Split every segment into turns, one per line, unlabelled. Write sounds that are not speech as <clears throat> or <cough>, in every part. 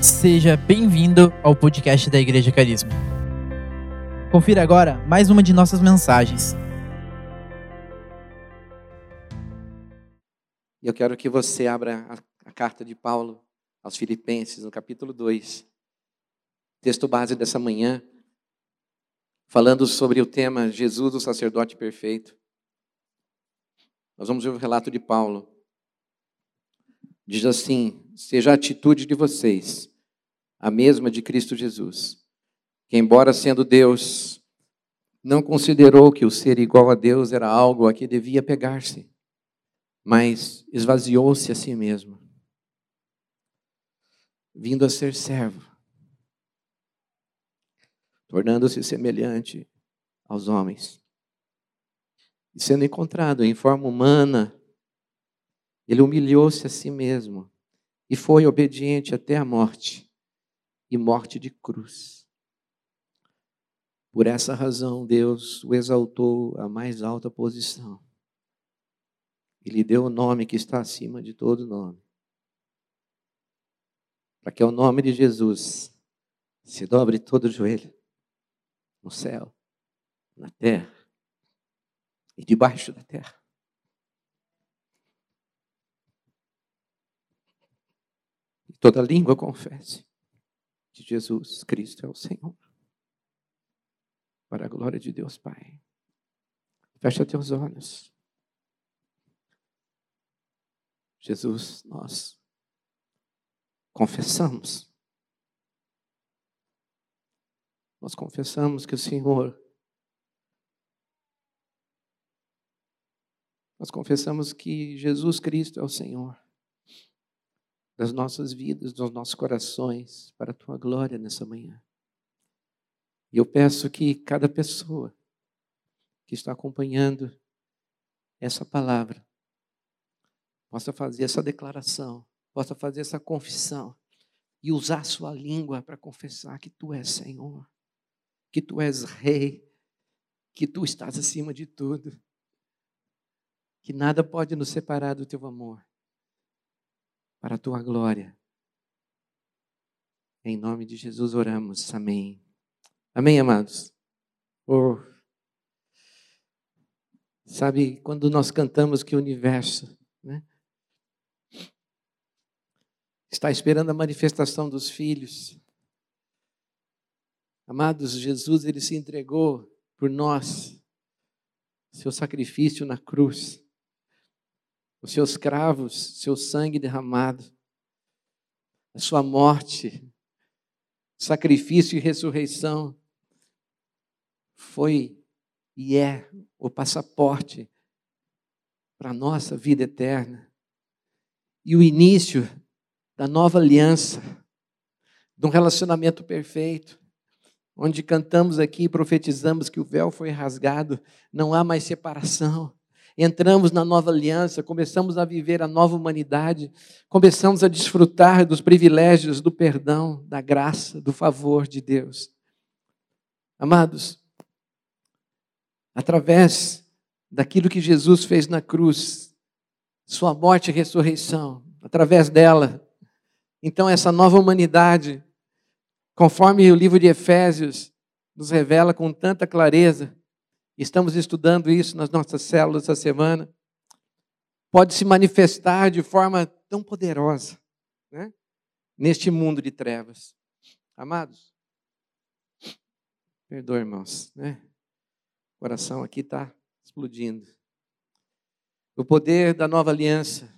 Seja bem-vindo ao podcast da Igreja Carisma. Confira agora mais uma de nossas mensagens.
Eu quero que você abra a, a carta de Paulo aos Filipenses, no capítulo 2. Texto base dessa manhã, falando sobre o tema Jesus, o sacerdote perfeito. Nós vamos ver o relato de Paulo. Diz assim: Seja a atitude de vocês a mesma de Cristo Jesus, que, embora sendo Deus, não considerou que o ser igual a Deus era algo a que devia pegar-se, mas esvaziou-se a si mesmo, vindo a ser servo, tornando-se semelhante aos homens. E sendo encontrado em forma humana, ele humilhou-se a si mesmo e foi obediente até a morte e morte de cruz. Por essa razão, Deus o exaltou à mais alta posição e lhe deu o nome que está acima de todo nome. Para que o nome de Jesus se dobre todo o joelho no céu, na terra e debaixo da terra. Toda língua confesse que Jesus Cristo é o Senhor. Para a glória de Deus, Pai. Fecha teus olhos. Jesus, nós confessamos. Nós confessamos que o Senhor Nós confessamos que Jesus Cristo é o Senhor das nossas vidas, dos nossos corações, para a tua glória nessa manhã. E eu peço que cada pessoa que está acompanhando essa palavra possa fazer essa declaração, possa fazer essa confissão e usar sua língua para confessar que tu és Senhor, que tu és Rei, que tu estás acima de tudo que nada pode nos separar do teu amor, para a tua glória. Em nome de Jesus oramos. Amém. Amém, amados. Oh. Sabe, quando nós cantamos que o universo né, está esperando a manifestação dos filhos. Amados, Jesus, ele se entregou por nós, seu sacrifício na cruz os seus cravos, seu sangue derramado, a sua morte, sacrifício e ressurreição foi e é o passaporte para a nossa vida eterna e o início da nova aliança, de um relacionamento perfeito, onde cantamos aqui e profetizamos que o véu foi rasgado, não há mais separação entramos na nova aliança, começamos a viver a nova humanidade, começamos a desfrutar dos privilégios do perdão, da graça, do favor de Deus. Amados, através daquilo que Jesus fez na cruz, sua morte e ressurreição, através dela, então essa nova humanidade, conforme o livro de Efésios nos revela com tanta clareza, Estamos estudando isso nas nossas células essa semana. Pode se manifestar de forma tão poderosa né? neste mundo de trevas. Amados, perdoe, irmãos, né? O coração aqui está explodindo. O poder da nova aliança,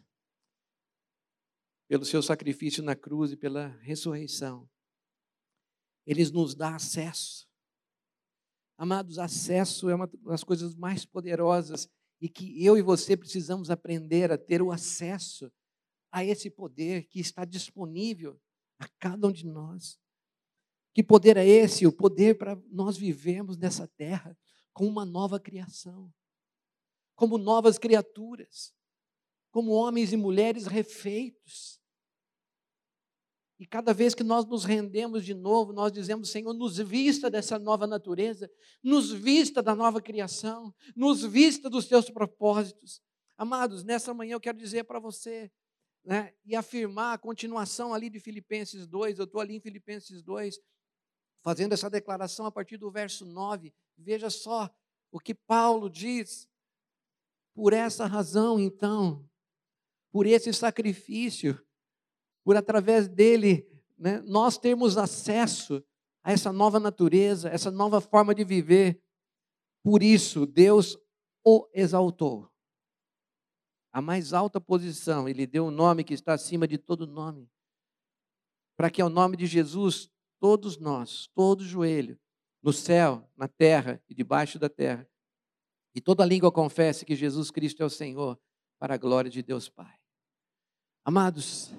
pelo seu sacrifício na cruz e pela ressurreição, eles nos dá acesso Amados, acesso é uma das coisas mais poderosas e que eu e você precisamos aprender a ter o acesso a esse poder que está disponível a cada um de nós. Que poder é esse? O poder para nós vivermos nessa terra com uma nova criação, como novas criaturas, como homens e mulheres refeitos, e cada vez que nós nos rendemos de novo, nós dizemos: Senhor, nos vista dessa nova natureza, nos vista da nova criação, nos vista dos teus propósitos. Amados, nessa manhã eu quero dizer para você: né, e afirmar a continuação ali de Filipenses 2. Eu estou ali em Filipenses 2, fazendo essa declaração a partir do verso 9. Veja só o que Paulo diz. Por essa razão, então, por esse sacrifício, por através dele, né, nós termos acesso a essa nova natureza, essa nova forma de viver. Por isso, Deus o exaltou. A mais alta posição, ele deu um nome que está acima de todo nome. Para que ao nome de Jesus, todos nós, todo joelho, no céu, na terra e debaixo da terra, e toda língua confesse que Jesus Cristo é o Senhor, para a glória de Deus Pai. Amados,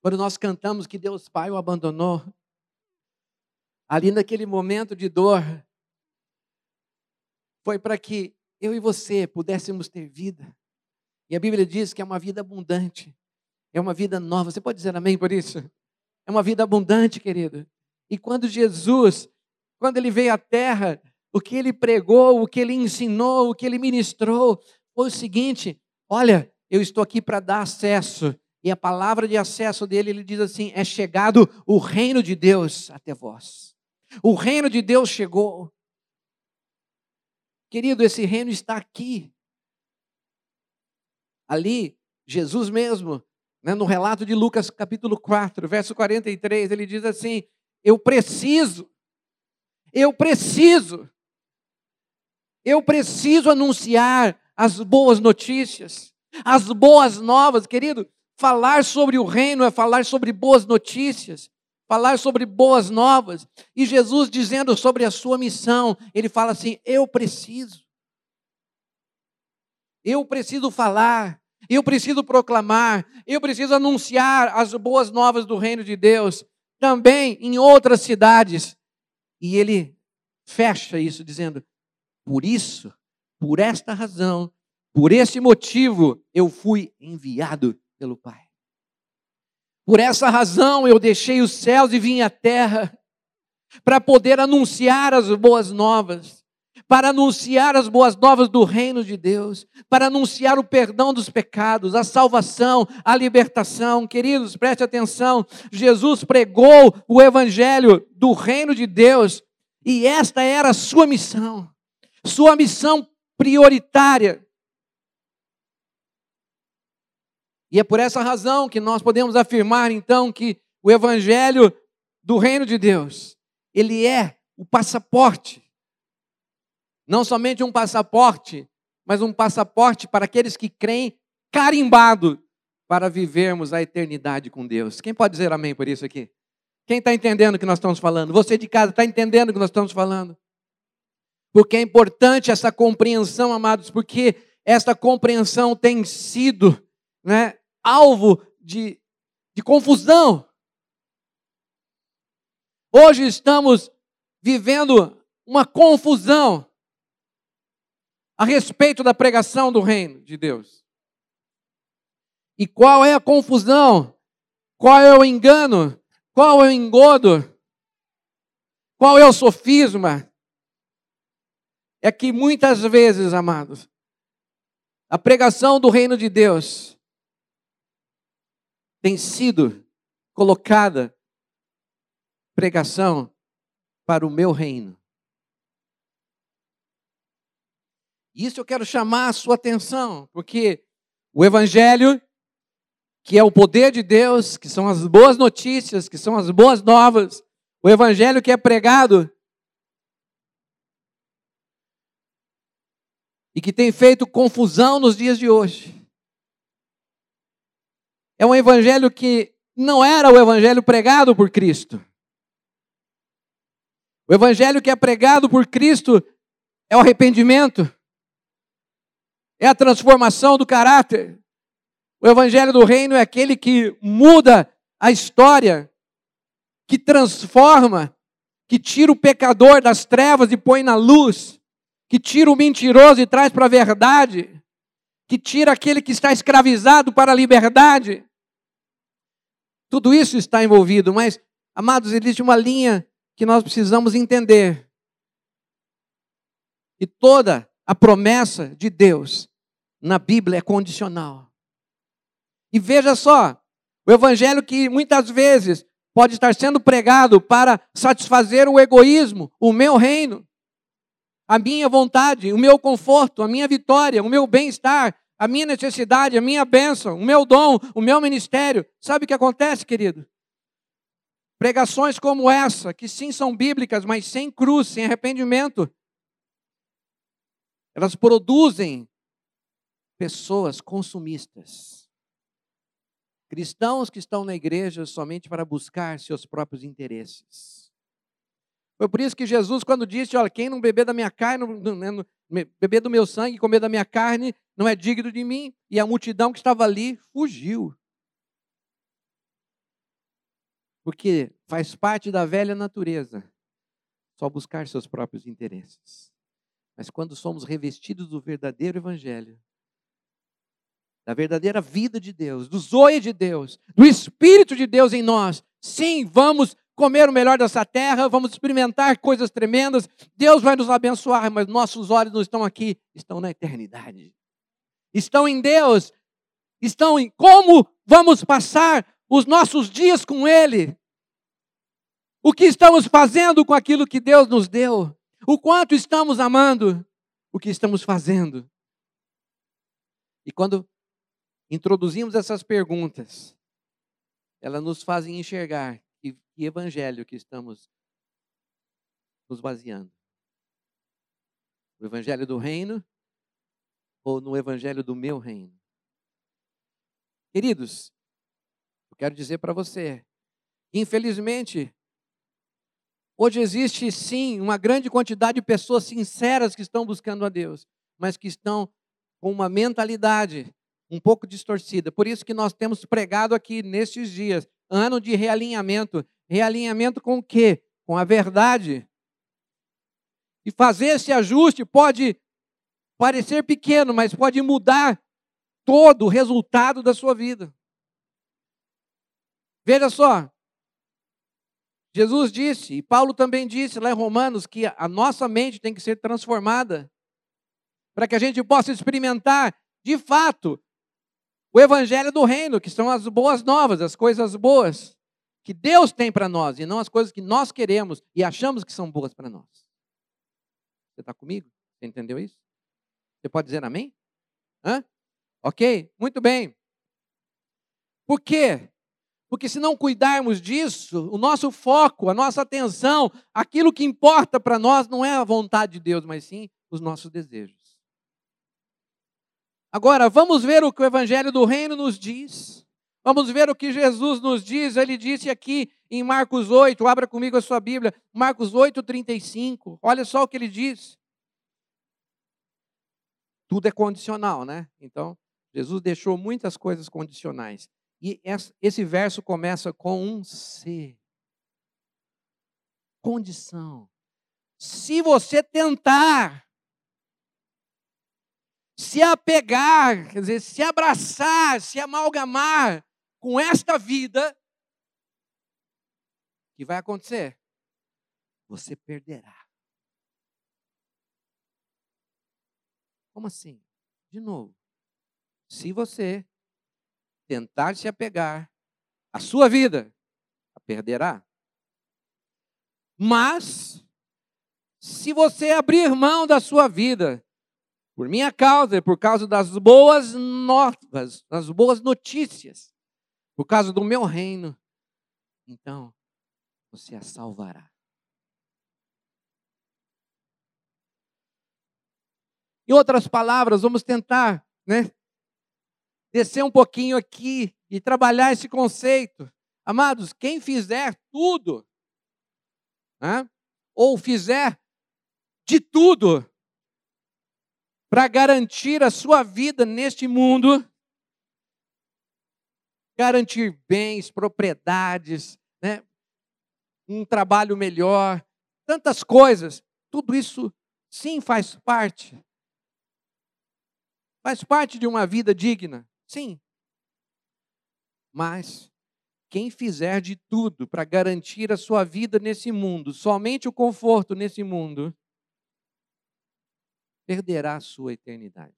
quando nós cantamos que Deus Pai o abandonou, ali naquele momento de dor, foi para que eu e você pudéssemos ter vida. E a Bíblia diz que é uma vida abundante, é uma vida nova. Você pode dizer amém por isso? É uma vida abundante, querido. E quando Jesus, quando ele veio à terra, o que ele pregou, o que ele ensinou, o que ele ministrou, foi o seguinte: olha, eu estou aqui para dar acesso. E a palavra de acesso dele, ele diz assim: é chegado o reino de Deus até vós. O reino de Deus chegou. Querido, esse reino está aqui. Ali, Jesus mesmo, né, no relato de Lucas capítulo 4, verso 43, ele diz assim: Eu preciso, eu preciso, eu preciso anunciar as boas notícias, as boas novas, querido. Falar sobre o reino é falar sobre boas notícias falar sobre boas novas. E Jesus dizendo sobre a sua missão, ele fala assim: Eu preciso. Eu preciso falar, eu preciso proclamar, eu preciso anunciar as boas novas do reino de Deus também em outras cidades. E ele fecha isso dizendo: Por isso, por esta razão, por esse motivo, eu fui enviado pelo Pai. Por essa razão eu deixei os céus e vim à terra, para poder anunciar as boas novas, para anunciar as boas novas do reino de Deus, para anunciar o perdão dos pecados, a salvação, a libertação. Queridos, preste atenção: Jesus pregou o evangelho do reino de Deus e esta era a sua missão, sua missão prioritária. E é por essa razão que nós podemos afirmar então que o evangelho do reino de Deus, ele é o passaporte. Não somente um passaporte, mas um passaporte para aqueles que creem carimbado para vivermos a eternidade com Deus. Quem pode dizer amém por isso aqui? Quem está entendendo o que nós estamos falando? Você de casa está entendendo o que nós estamos falando? Porque é importante essa compreensão, amados, porque essa compreensão tem sido né, alvo de, de confusão. Hoje estamos vivendo uma confusão a respeito da pregação do reino de Deus. E qual é a confusão? Qual é o engano? Qual é o engodo? Qual é o sofisma? É que muitas vezes, amados, a pregação do reino de Deus tem sido colocada pregação para o meu reino. Isso eu quero chamar a sua atenção, porque o Evangelho, que é o poder de Deus, que são as boas notícias, que são as boas novas, o Evangelho que é pregado e que tem feito confusão nos dias de hoje, é um evangelho que não era o evangelho pregado por Cristo. O evangelho que é pregado por Cristo é o arrependimento, é a transformação do caráter. O evangelho do reino é aquele que muda a história, que transforma, que tira o pecador das trevas e põe na luz, que tira o mentiroso e traz para a verdade, que tira aquele que está escravizado para a liberdade. Tudo isso está envolvido, mas, amados, existe uma linha que nós precisamos entender. E toda a promessa de Deus na Bíblia é condicional. E veja só, o evangelho que muitas vezes pode estar sendo pregado para satisfazer o egoísmo, o meu reino, a minha vontade, o meu conforto, a minha vitória, o meu bem-estar, a minha necessidade, a minha bênção, o meu dom, o meu ministério. Sabe o que acontece, querido? Pregações como essa, que sim são bíblicas, mas sem cruz, sem arrependimento, elas produzem pessoas consumistas. Cristãos que estão na igreja somente para buscar seus próprios interesses. Foi por isso que Jesus, quando disse: Olha, quem não beber da minha carne, não, não, beber do meu sangue, comer da minha carne, não é digno de mim. E a multidão que estava ali fugiu. Porque faz parte da velha natureza só buscar seus próprios interesses. Mas quando somos revestidos do verdadeiro evangelho, da verdadeira vida de Deus, do zoe de Deus, do Espírito de Deus em nós, sim, vamos comer o melhor dessa terra, vamos experimentar coisas tremendas, Deus vai nos abençoar, mas nossos olhos não estão aqui, estão na eternidade. Estão em Deus, estão em como vamos passar os nossos dias com Ele. O que estamos fazendo com aquilo que Deus nos deu? O quanto estamos amando o que estamos fazendo? E quando introduzimos essas perguntas, elas nos fazem enxergar que, que evangelho que estamos nos baseando. O evangelho do reino ou no evangelho do meu reino? Queridos, eu quero dizer para você, infelizmente, hoje existe sim uma grande quantidade de pessoas sinceras que estão buscando a Deus, mas que estão com uma mentalidade um pouco distorcida. Por isso que nós temos pregado aqui nestes dias, ano de realinhamento. Realinhamento com o quê? Com a verdade. E fazer esse ajuste pode parecer pequeno, mas pode mudar todo o resultado da sua vida. Veja só, Jesus disse, e Paulo também disse lá em Romanos, que a nossa mente tem que ser transformada para que a gente possa experimentar de fato o evangelho do reino, que são as boas novas, as coisas boas que Deus tem para nós e não as coisas que nós queremos e achamos que são boas para nós. Você está comigo? Você entendeu isso? Você pode dizer amém? Hã? Ok? Muito bem. Por quê? Porque se não cuidarmos disso, o nosso foco, a nossa atenção, aquilo que importa para nós não é a vontade de Deus, mas sim os nossos desejos. Agora, vamos ver o que o Evangelho do Reino nos diz. Vamos ver o que Jesus nos diz. Ele disse aqui em Marcos 8, abra comigo a sua Bíblia, Marcos 8, 35. Olha só o que ele diz. Tudo é condicional, né? Então, Jesus deixou muitas coisas condicionais. E esse verso começa com um se. Condição. Se você tentar se apegar, quer dizer, se abraçar, se amalgamar com esta vida, o que vai acontecer? Você perderá. Como assim? De novo, se você tentar se apegar à sua vida, a perderá. Mas, se você abrir mão da sua vida, por minha causa e por causa das boas novas, das boas notícias, por causa do meu reino, então você a salvará. Em outras palavras, vamos tentar, né, descer um pouquinho aqui e trabalhar esse conceito. Amados, quem fizer tudo, né, ou fizer de tudo para garantir a sua vida neste mundo, garantir bens, propriedades, né? um trabalho melhor, tantas coisas. Tudo isso, sim, faz parte. Faz parte de uma vida digna, sim. Mas quem fizer de tudo para garantir a sua vida nesse mundo, somente o conforto nesse mundo, perderá a sua eternidade.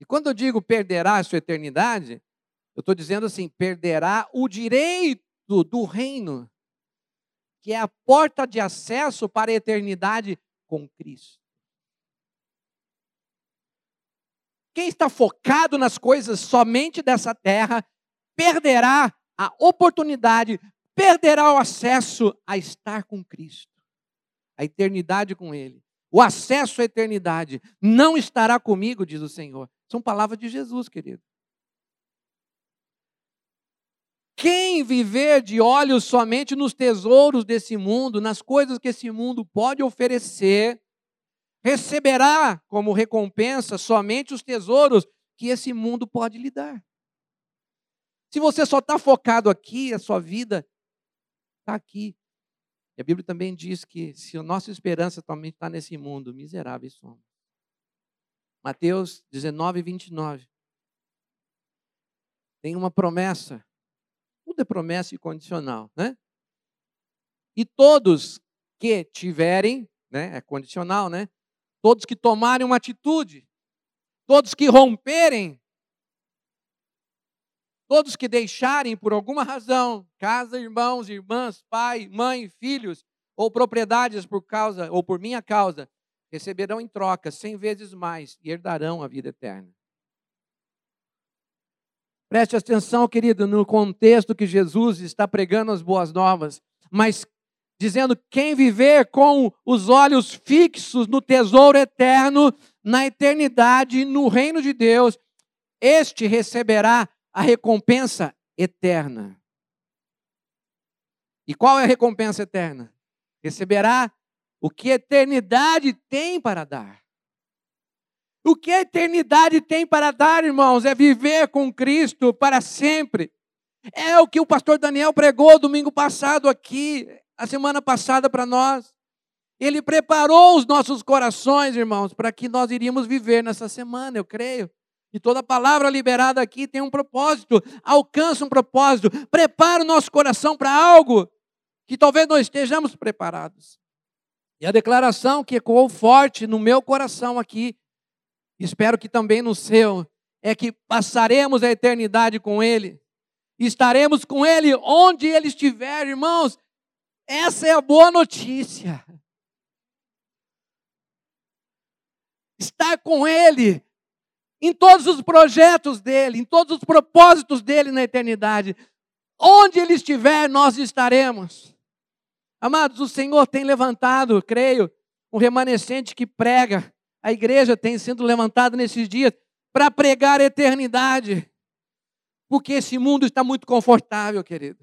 E quando eu digo perderá a sua eternidade, eu estou dizendo assim: perderá o direito do reino, que é a porta de acesso para a eternidade com Cristo. Quem está focado nas coisas somente dessa terra, perderá a oportunidade, perderá o acesso a estar com Cristo, a eternidade com Ele. O acesso à eternidade não estará comigo, diz o Senhor. São palavras de Jesus, querido. Quem viver de olhos somente nos tesouros desse mundo, nas coisas que esse mundo pode oferecer, receberá como recompensa somente os tesouros que esse mundo pode lhe dar. Se você só está focado aqui, a sua vida está aqui. E a Bíblia também diz que se a nossa esperança somente está nesse mundo, miseráveis somos. Mateus 19, 29. Tem uma promessa. Tudo é promessa e condicional, né? E todos que tiverem, né, é condicional, né? Todos que tomarem uma atitude, todos que romperem, todos que deixarem por alguma razão casa, irmãos, irmãs, pai, mãe, filhos ou propriedades por causa ou por minha causa, receberão em troca cem vezes mais e herdarão a vida eterna. Preste atenção, querido, no contexto que Jesus está pregando as boas novas, mas dizendo: quem viver com os olhos fixos no tesouro eterno, na eternidade, no reino de Deus, este receberá a recompensa eterna. E qual é a recompensa eterna? Receberá o que a eternidade tem para dar. O que a eternidade tem para dar, irmãos, é viver com Cristo para sempre. É o que o pastor Daniel pregou domingo passado aqui, a semana passada para nós. Ele preparou os nossos corações, irmãos, para que nós iríamos viver nessa semana, eu creio. E toda palavra liberada aqui tem um propósito, alcança um propósito, prepara o nosso coração para algo que talvez não estejamos preparados. E a declaração que ecoou forte no meu coração aqui, espero que também no seu, é que passaremos a eternidade com Ele, estaremos com Ele onde Ele estiver, irmãos. Essa é a boa notícia. Estar com Ele em todos os projetos dele, em todos os propósitos dele na eternidade. Onde ele estiver, nós estaremos. Amados, o Senhor tem levantado, creio, um remanescente que prega. A igreja tem sido levantada nesses dias para pregar a eternidade. Porque esse mundo está muito confortável, querido.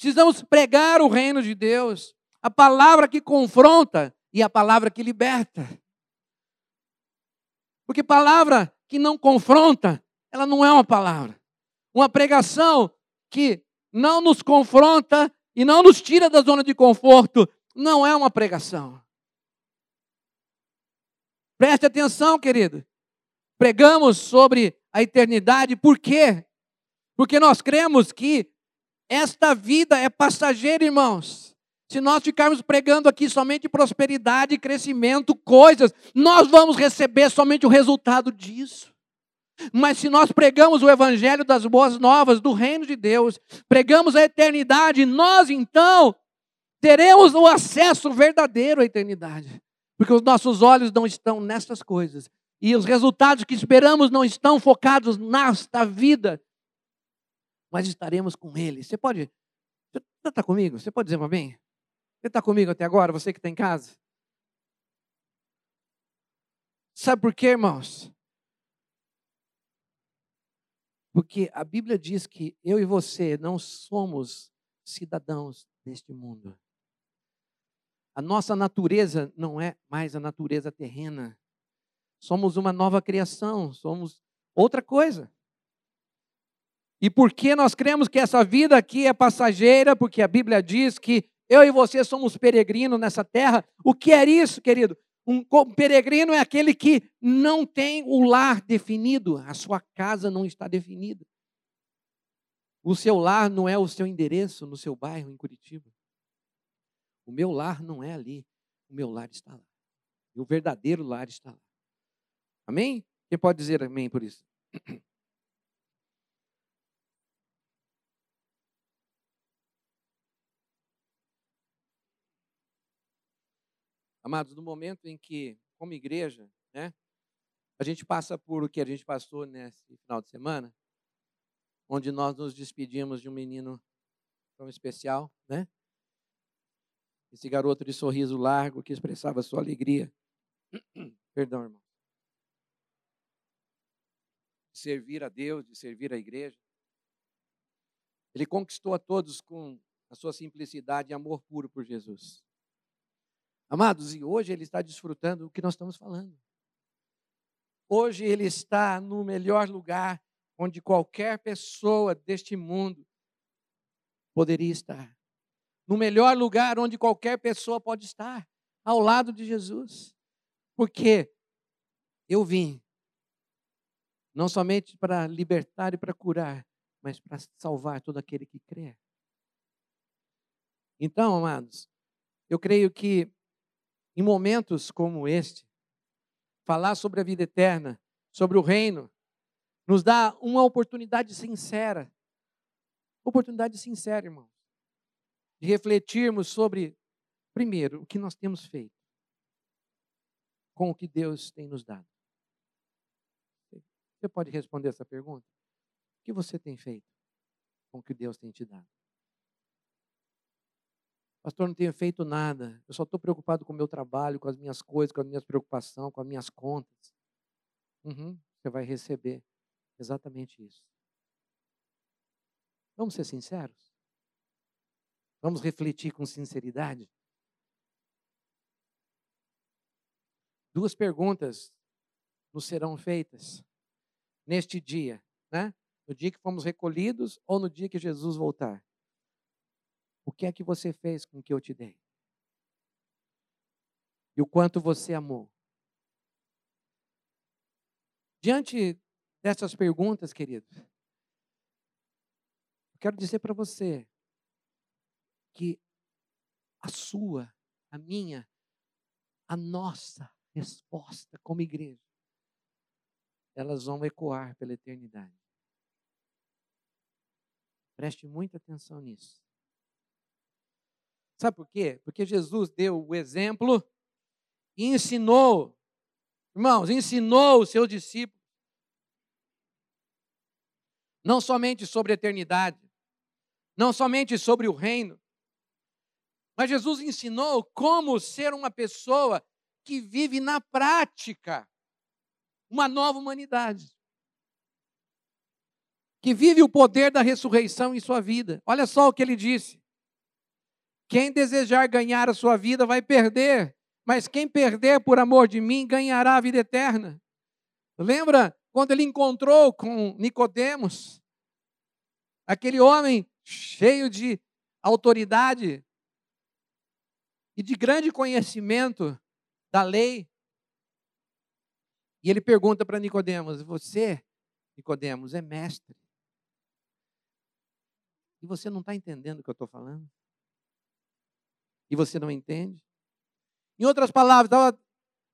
Precisamos pregar o reino de Deus, a palavra que confronta e a palavra que liberta. Porque palavra que não confronta, ela não é uma palavra. Uma pregação que não nos confronta e não nos tira da zona de conforto, não é uma pregação. Preste atenção, querido. Pregamos sobre a eternidade, por quê? Porque nós cremos que esta vida é passageira, irmãos. Se nós ficarmos pregando aqui somente prosperidade, crescimento, coisas, nós vamos receber somente o resultado disso. Mas se nós pregamos o evangelho das boas novas do reino de Deus, pregamos a eternidade, nós então teremos o acesso verdadeiro à eternidade. Porque os nossos olhos não estão nessas coisas. E os resultados que esperamos não estão focados nesta vida. Mas estaremos com Ele. Você pode. Você está comigo? Você pode dizer amém? Você está comigo até agora, você que está em casa? Sabe por quê, irmãos? Porque a Bíblia diz que eu e você não somos cidadãos deste mundo. A nossa natureza não é mais a natureza terrena. Somos uma nova criação, somos outra coisa. E por que nós cremos que essa vida aqui é passageira? Porque a Bíblia diz que eu e você somos peregrinos nessa terra. O que é isso, querido? Um peregrino é aquele que não tem o lar definido, a sua casa não está definida. O seu lar não é o seu endereço no seu bairro em Curitiba. O meu lar não é ali, o meu lar está lá. O verdadeiro lar está lá. Amém? Quem pode dizer amém por isso? <clears throat> Amados, no momento em que, como igreja, né, a gente passa por o que a gente passou nesse final de semana, onde nós nos despedimos de um menino tão especial, né? Esse garoto de sorriso largo que expressava sua alegria. <clears throat> Perdão, irmão. Servir a Deus, de servir a igreja. Ele conquistou a todos com a sua simplicidade e amor puro por Jesus. Amados, e hoje ele está desfrutando o que nós estamos falando. Hoje ele está no melhor lugar onde qualquer pessoa deste mundo poderia estar. No melhor lugar onde qualquer pessoa pode estar, ao lado de Jesus. Porque eu vim não somente para libertar e para curar, mas para salvar todo aquele que crê. Então, amados, eu creio que em momentos como este, falar sobre a vida eterna, sobre o reino, nos dá uma oportunidade sincera. Oportunidade sincera, irmão. De refletirmos sobre, primeiro, o que nós temos feito com o que Deus tem nos dado. Você pode responder essa pergunta? O que você tem feito com o que Deus tem te dado? Pastor, não tenho feito nada. Eu só estou preocupado com o meu trabalho, com as minhas coisas, com as minhas preocupações, com as minhas contas. Uhum, você vai receber exatamente isso. Vamos ser sinceros? Vamos refletir com sinceridade? Duas perguntas nos serão feitas neste dia, né? No dia que fomos recolhidos ou no dia que Jesus voltar. O que é que você fez com o que eu te dei? E o quanto você amou? Diante dessas perguntas, querido, eu quero dizer para você que a sua, a minha, a nossa resposta como igreja, elas vão ecoar pela eternidade. Preste muita atenção nisso. Sabe por quê? Porque Jesus deu o exemplo e ensinou, irmãos, ensinou os seus discípulos, não somente sobre a eternidade, não somente sobre o reino, mas Jesus ensinou como ser uma pessoa que vive na prática uma nova humanidade. Que vive o poder da ressurreição em sua vida. Olha só o que ele disse. Quem desejar ganhar a sua vida vai perder, mas quem perder por amor de mim ganhará a vida eterna. Lembra quando ele encontrou com Nicodemos, aquele homem cheio de autoridade e de grande conhecimento da lei. E ele pergunta para Nicodemos: "Você, Nicodemos, é mestre? E você não está entendendo o que eu estou falando? E você não entende? Em outras palavras,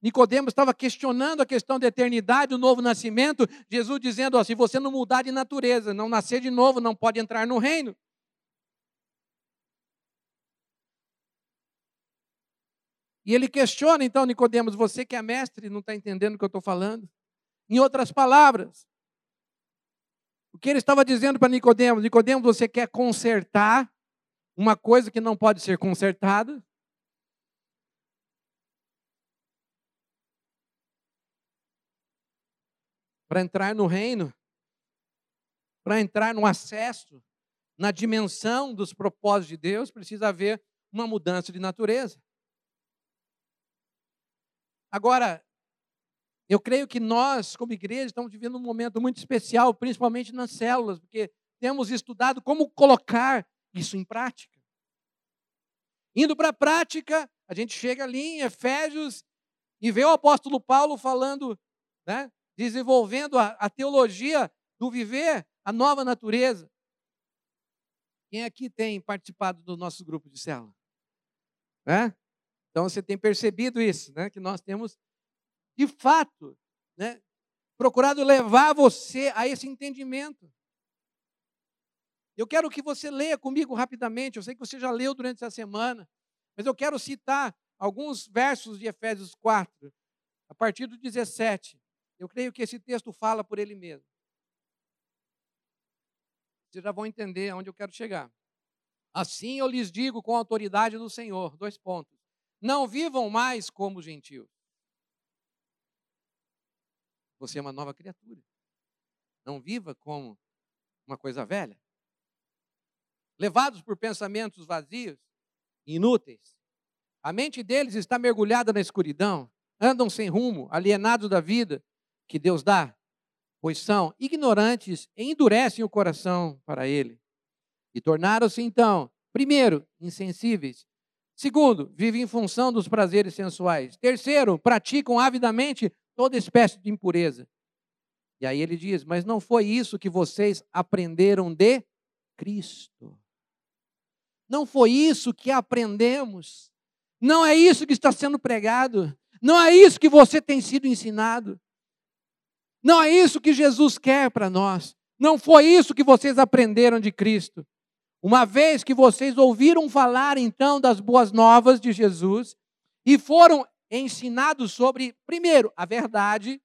Nicodemos estava questionando a questão da eternidade, do novo nascimento, Jesus dizendo: ó, se você não mudar de natureza, não nascer de novo, não pode entrar no reino. E ele questiona, então, Nicodemos, você que é mestre, não está entendendo o que eu estou falando? Em outras palavras, o que ele estava dizendo para Nicodemos, Nicodemos, você quer consertar uma coisa que não pode ser consertada. Para entrar no reino, para entrar no acesso, na dimensão dos propósitos de Deus, precisa haver uma mudança de natureza. Agora, eu creio que nós, como igreja, estamos vivendo um momento muito especial, principalmente nas células, porque temos estudado como colocar isso em prática. Indo para a prática, a gente chega ali em Efésios e vê o apóstolo Paulo falando, né, desenvolvendo a, a teologia do viver, a nova natureza. Quem aqui tem participado do nosso grupo de célula? Né? Então você tem percebido isso, né? que nós temos, de fato, né, procurado levar você a esse entendimento. Eu quero que você leia comigo rapidamente. Eu sei que você já leu durante essa semana, mas eu quero citar alguns versos de Efésios 4, a partir do 17. Eu creio que esse texto fala por ele mesmo. Vocês já vão entender aonde eu quero chegar. Assim eu lhes digo com a autoridade do Senhor, dois pontos. Não vivam mais como gentios. Você é uma nova criatura. Não viva como uma coisa velha. Levados por pensamentos vazios, inúteis. A mente deles está mergulhada na escuridão. Andam sem rumo, alienados da vida que Deus dá, pois são ignorantes e endurecem o coração para Ele. E tornaram-se então, primeiro, insensíveis. Segundo, vivem em função dos prazeres sensuais. Terceiro, praticam avidamente toda espécie de impureza. E aí ele diz: Mas não foi isso que vocês aprenderam de Cristo. Não foi isso que aprendemos. Não é isso que está sendo pregado. Não é isso que você tem sido ensinado. Não é isso que Jesus quer para nós. Não foi isso que vocês aprenderam de Cristo. Uma vez que vocês ouviram falar então das boas novas de Jesus e foram ensinados sobre, primeiro, a verdade,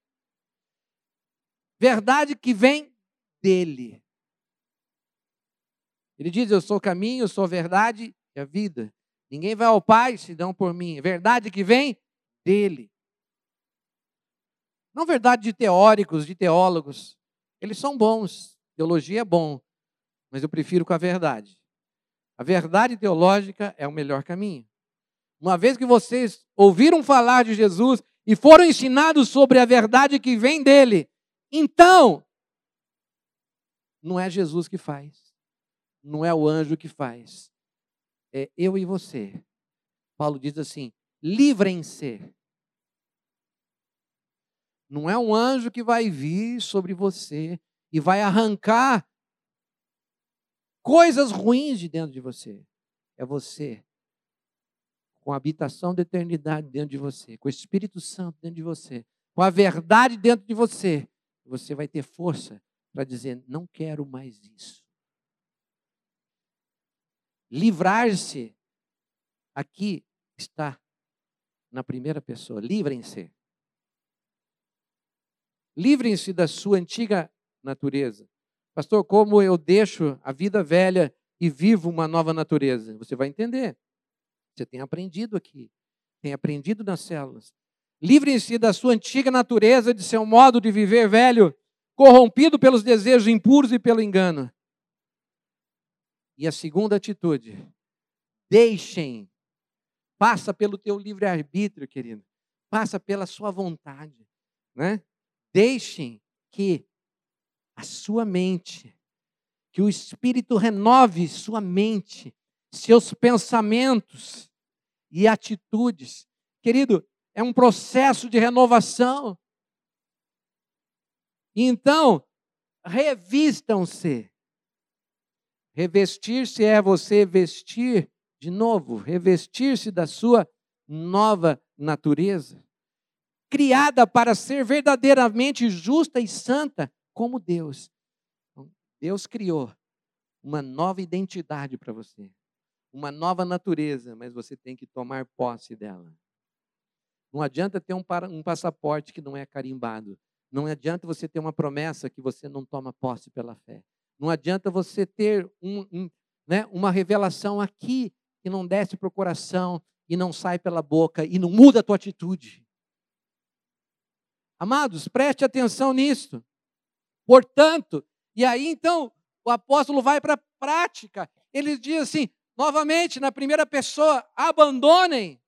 verdade que vem dele. Ele diz: Eu sou o caminho, eu sou a verdade e a vida. Ninguém vai ao Pai se não por mim. Verdade que vem dele. Não verdade de teóricos, de teólogos. Eles são bons. Teologia é bom mas eu prefiro com a verdade. A verdade teológica é o melhor caminho. Uma vez que vocês ouviram falar de Jesus e foram ensinados sobre a verdade que vem dele, então, não é Jesus que faz, não é o anjo que faz, é eu e você. Paulo diz assim: livrem-se. Não é um anjo que vai vir sobre você e vai arrancar coisas ruins de dentro de você. É você, com a habitação da eternidade dentro de você, com o Espírito Santo dentro de você, com a verdade dentro de você. Você vai ter força para dizer: não quero mais isso. Livrar-se, aqui está na primeira pessoa. Livrem-se. Livrem-se da sua antiga natureza. Pastor, como eu deixo a vida velha e vivo uma nova natureza? Você vai entender. Você tem aprendido aqui, tem aprendido nas células. Livrem-se da sua antiga natureza, de seu modo de viver velho, corrompido pelos desejos impuros e pelo engano. E a segunda atitude, deixem, passa pelo teu livre-arbítrio, querido, passa pela sua vontade, né? Deixem que a sua mente, que o Espírito renove sua mente, seus pensamentos e atitudes. Querido, é um processo de renovação. Então, revistam-se. Revestir-se é você vestir de novo, revestir-se da sua nova natureza, criada para ser verdadeiramente justa e santa, como Deus. Então, Deus criou uma nova identidade para você, uma nova natureza, mas você tem que tomar posse dela. Não adianta ter um, um passaporte que não é carimbado. Não adianta você ter uma promessa que você não toma posse pela fé. Não adianta você ter um, um, né, uma revelação aqui que não desce para o coração e não sai pela boca e não muda a tua atitude. Amados, preste atenção nisso. Portanto, e aí então o apóstolo vai para a prática. Ele diz assim, novamente, na primeira pessoa: abandonem,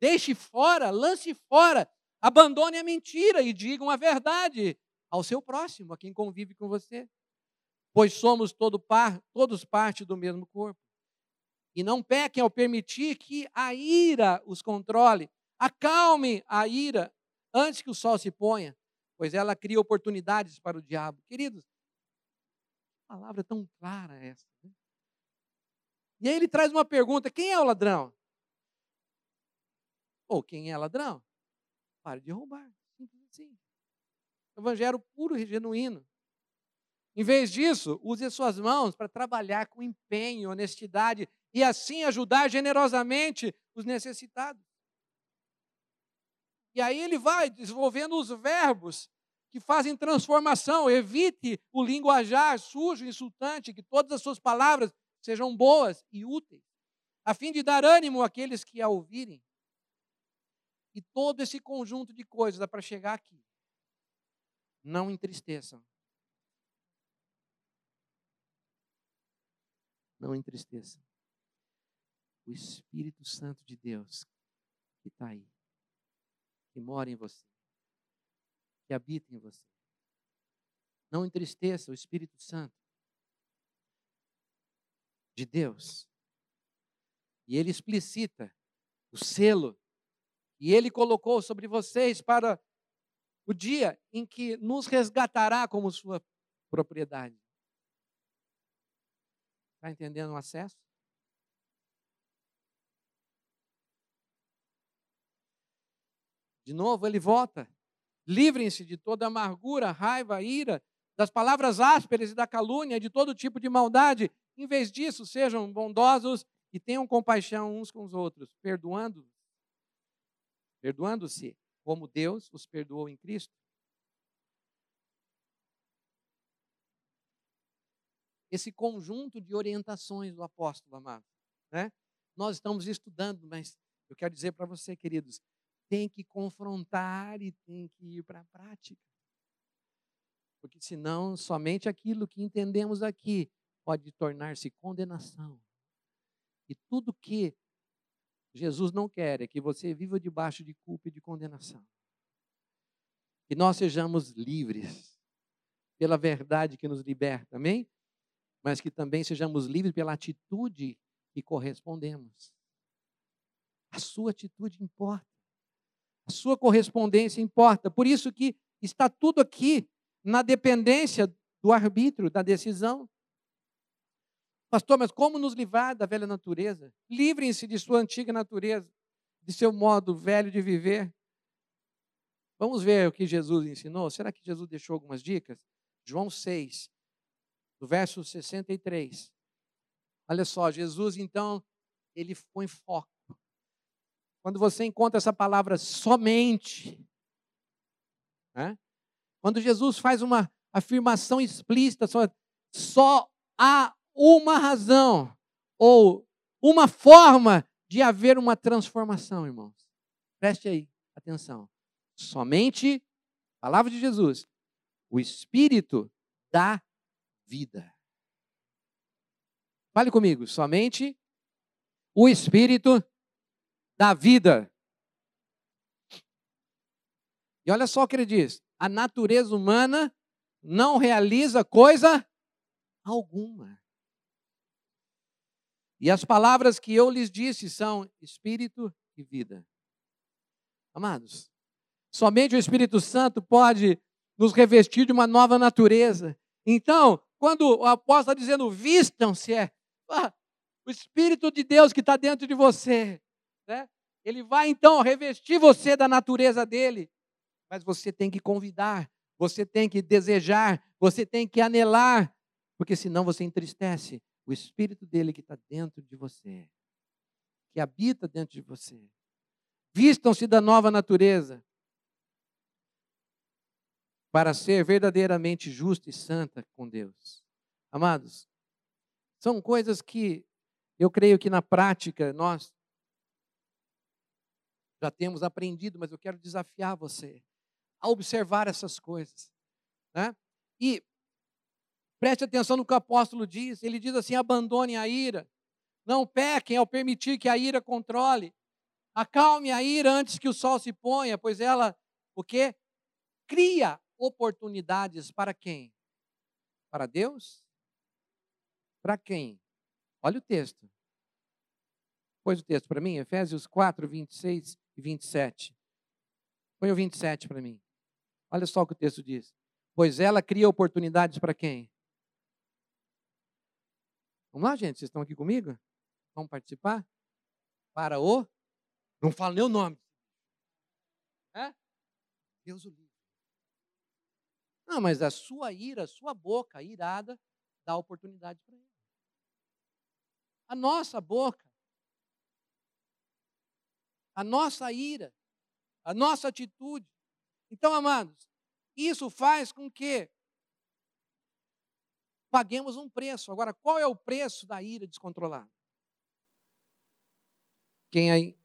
deixe fora, lance fora, abandone a mentira e digam a verdade ao seu próximo, a quem convive com você. Pois somos todo par, todos parte do mesmo corpo. E não pequem ao permitir que a ira os controle. Acalme a ira antes que o sol se ponha, pois ela cria oportunidades para o diabo. Queridos, que palavra tão clara essa. Né? E aí ele traz uma pergunta: quem é o ladrão? Ou quem é ladrão? Pare de roubar. Assim. evangelho puro e genuíno. Em vez disso, use as suas mãos para trabalhar com empenho, honestidade e assim ajudar generosamente os necessitados. E aí ele vai desenvolvendo os verbos que fazem transformação. Evite o linguajar sujo, insultante, que todas as suas palavras sejam boas e úteis, a fim de dar ânimo àqueles que a ouvirem. E todo esse conjunto de coisas dá para chegar aqui. Não entristeçam. Não entristeçam. O Espírito Santo de Deus que está aí, que mora em você, que habita em você. Não entristeça o Espírito Santo de Deus. E ele explicita o selo e ele colocou sobre vocês para o dia em que nos resgatará como sua propriedade. Está entendendo o acesso? De novo, ele volta. Livrem-se de toda amargura, raiva, ira, das palavras ásperas e da calúnia, de todo tipo de maldade. Em vez disso, sejam bondosos e tenham compaixão uns com os outros, perdoando perdoando-se como Deus os perdoou em Cristo. Esse conjunto de orientações do apóstolo amado, né? Nós estamos estudando, mas eu quero dizer para você, queridos, tem que confrontar e tem que ir para a prática. Porque senão somente aquilo que entendemos aqui pode tornar-se condenação. E tudo que Jesus não quer é que você viva debaixo de culpa e de condenação. Que nós sejamos livres pela verdade que nos liberta, amém? Mas que também sejamos livres pela atitude que correspondemos. A sua atitude importa. A sua correspondência importa. Por isso que está tudo aqui na dependência do arbítrio, da decisão. Pastor, mas como nos livrar da velha natureza? Livrem-se de sua antiga natureza, de seu modo velho de viver. Vamos ver o que Jesus ensinou. Será que Jesus deixou algumas dicas? João 6, do verso 63. Olha só, Jesus então, ele põe foco. Quando você encontra essa palavra somente, né? quando Jesus faz uma afirmação explícita, só, só há uma razão ou uma forma de haver uma transformação, irmãos. Preste aí atenção. Somente, palavra de Jesus, o Espírito dá vida. Fale comigo, somente o Espírito dá vida. E olha só o que ele diz: a natureza humana não realiza coisa alguma. E as palavras que eu lhes disse são espírito e vida. Amados, somente o Espírito Santo pode nos revestir de uma nova natureza. Então, quando o apóstolo está dizendo vistam-se, é ah, o Espírito de Deus que está dentro de você. Né? Ele vai então revestir você da natureza dele. Mas você tem que convidar, você tem que desejar, você tem que anelar, porque senão você entristece o Espírito dele que está dentro de você, que habita dentro de você. Vistam-se da nova natureza para ser verdadeiramente justa e santa com Deus. Amados, são coisas que eu creio que na prática nós já temos aprendido, mas eu quero desafiar você a observar essas coisas. Né? E Preste atenção no que o apóstolo diz. Ele diz assim: abandone a ira. Não pequem ao permitir que a ira controle. Acalme a ira antes que o sol se ponha, pois ela, o quê? Cria oportunidades para quem? Para Deus? Para quem? Olha o texto. Pôs o texto para mim, Efésios 4, 26 e 27. Põe o 27 para mim. Olha só o que o texto diz. Pois ela cria oportunidades para quem? Vamos lá, gente? Vocês estão aqui comigo? Vamos participar? Para o. Não falo nem o nome. É? Deus o livre. Não, mas a sua ira, a sua boca irada, dá oportunidade para ele. A nossa boca, a nossa ira, a nossa atitude. Então, amados, isso faz com que paguemos um preço. Agora, qual é o preço da ira descontrolada? Quem aí,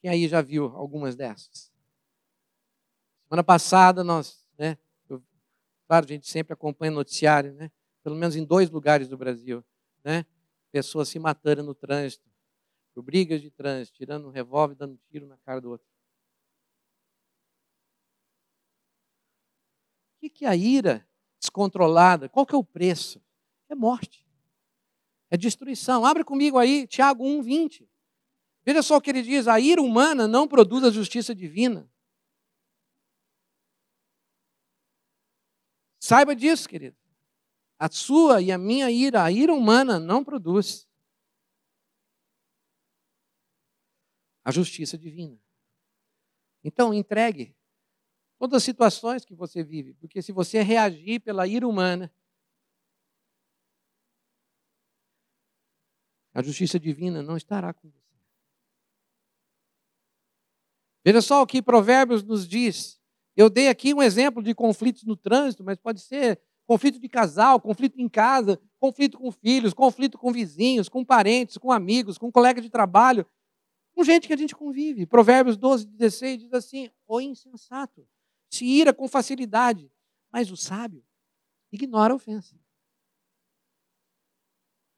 quem aí já viu algumas dessas? Semana passada nós, né? Eu, claro, a gente sempre acompanha noticiário, né? Pelo menos em dois lugares do Brasil, né? Pessoas se matando no trânsito, por brigas de trânsito, tirando um revólver, dando um tiro na cara do outro. O que é a ira descontrolada? Qual que é o preço? É morte. É destruição. Abre comigo aí, Tiago 1, 20. Veja só o que ele diz: a ira humana não produz a justiça divina. Saiba disso, querido. A sua e a minha ira, a ira humana não produz a justiça divina. Então, entregue todas as situações que você vive, porque se você reagir pela ira humana, a justiça divina não estará com você. Veja só o que Provérbios nos diz. Eu dei aqui um exemplo de conflitos no trânsito, mas pode ser conflito de casal, conflito em casa, conflito com filhos, conflito com vizinhos, com parentes, com amigos, com colegas de trabalho, com gente que a gente convive. Provérbios 12, 16 diz assim: O insensato se ira com facilidade, mas o sábio ignora a ofensa.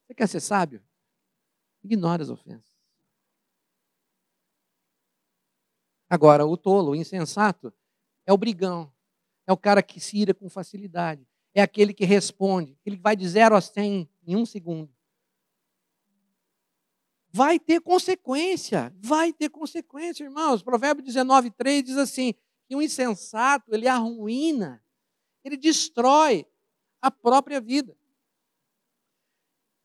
Você quer ser sábio? Ignora as ofensas. Agora, o tolo, o insensato, é o brigão. É o cara que se ira com facilidade. É aquele que responde. Ele vai de 0 a 100 em um segundo. Vai ter consequência. Vai ter consequência, irmãos. Provérbio 19, 3 diz assim: que um insensato, ele arruína, ele destrói a própria vida.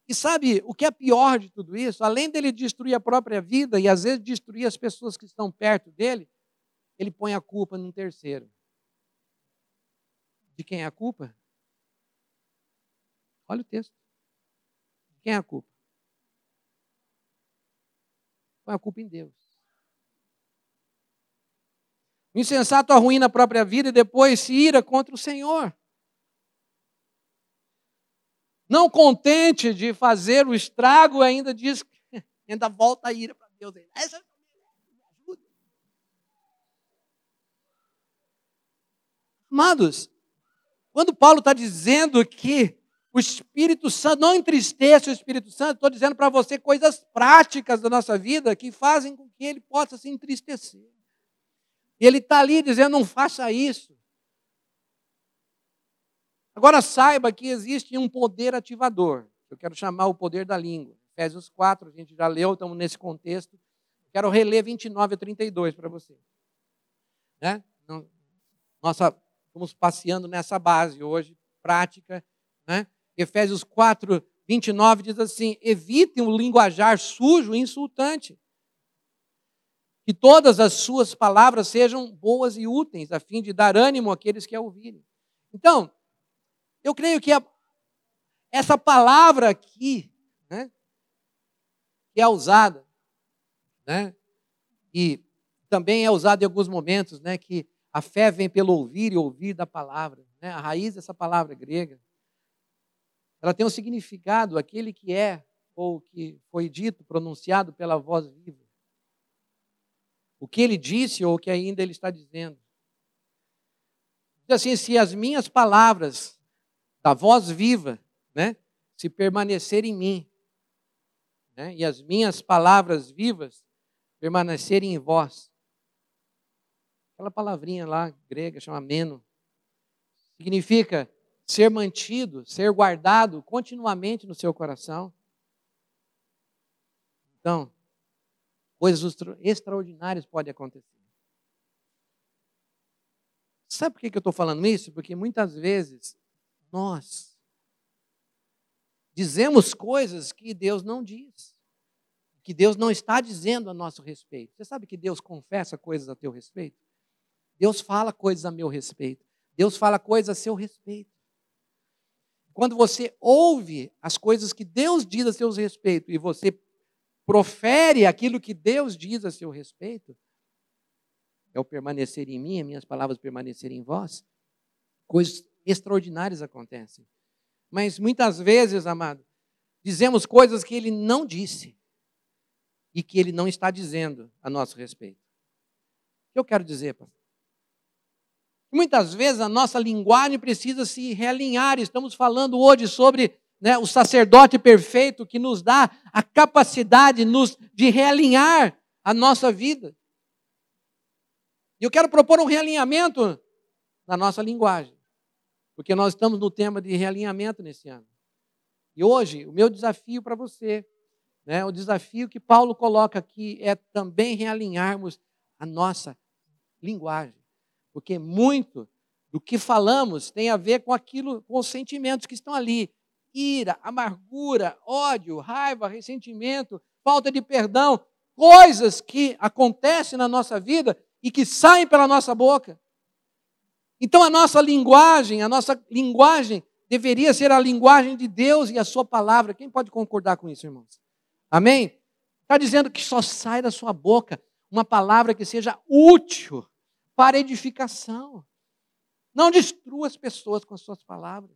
E sabe o que é pior de tudo isso? Além dele destruir a própria vida e às vezes destruir as pessoas que estão perto dele, ele põe a culpa num terceiro. De quem é a culpa? Olha o texto. De quem é a culpa? Põe a culpa em Deus. O insensato arruína a própria vida e depois se ira contra o Senhor. Não contente de fazer o estrago, ainda diz, <laughs> ainda volta a ira para Deus. Essa Amados, quando Paulo está dizendo que o Espírito Santo, não entristeça o Espírito Santo, estou dizendo para você coisas práticas da nossa vida que fazem com que ele possa se entristecer. E ele está ali dizendo: não faça isso. Agora saiba que existe um poder ativador. Eu quero chamar o poder da língua. Efésios 4, a gente já leu, estamos nesse contexto. Quero reler 29 a 32 para você. Né? Nossa Estamos passeando nessa base hoje, prática. Né? Efésios 4, 29 diz assim: evitem o linguajar sujo e insultante. Que todas as suas palavras sejam boas e úteis, a fim de dar ânimo àqueles que a ouvirem. Então, eu creio que a, essa palavra aqui, né, que é usada, né, e também é usada em alguns momentos, né, que a fé vem pelo ouvir e ouvir da palavra. Né? A raiz dessa palavra grega. Ela tem um significado, aquele que é, ou que foi dito, pronunciado pela voz viva. O que ele disse ou o que ainda ele está dizendo. Diz assim: se as minhas palavras da voz viva, né, se permanecerem em mim, né, e as minhas palavras vivas permanecerem em vós, Aquela palavrinha lá grega chama meno. Significa ser mantido, ser guardado continuamente no seu coração. Então, coisas extraordinárias podem acontecer. Sabe por que eu estou falando isso? Porque muitas vezes nós dizemos coisas que Deus não diz, que Deus não está dizendo a nosso respeito. Você sabe que Deus confessa coisas a teu respeito? Deus fala coisas a meu respeito. Deus fala coisas a seu respeito. Quando você ouve as coisas que Deus diz a seu respeito e você profere aquilo que Deus diz a seu respeito, é o permanecer em mim, as minhas palavras permanecerem em vós, coisas extraordinárias acontecem. Mas muitas vezes, amado, dizemos coisas que ele não disse e que ele não está dizendo a nosso respeito. O que eu quero dizer, pastor? Muitas vezes a nossa linguagem precisa se realinhar. Estamos falando hoje sobre né, o sacerdote perfeito que nos dá a capacidade nos, de realinhar a nossa vida. E eu quero propor um realinhamento na nossa linguagem, porque nós estamos no tema de realinhamento nesse ano. E hoje, o meu desafio para você, né, o desafio que Paulo coloca aqui é também realinharmos a nossa linguagem, porque muito do que falamos tem a ver com aquilo, com os sentimentos que estão ali: ira, amargura, ódio, raiva, ressentimento, falta de perdão, coisas que acontecem na nossa vida e que saem pela nossa boca. Então a nossa linguagem, a nossa linguagem deveria ser a linguagem de Deus e a sua palavra. Quem pode concordar com isso, irmãos? Amém? Está dizendo que só sai da sua boca uma palavra que seja útil para edificação. Não destrua as pessoas com as suas palavras.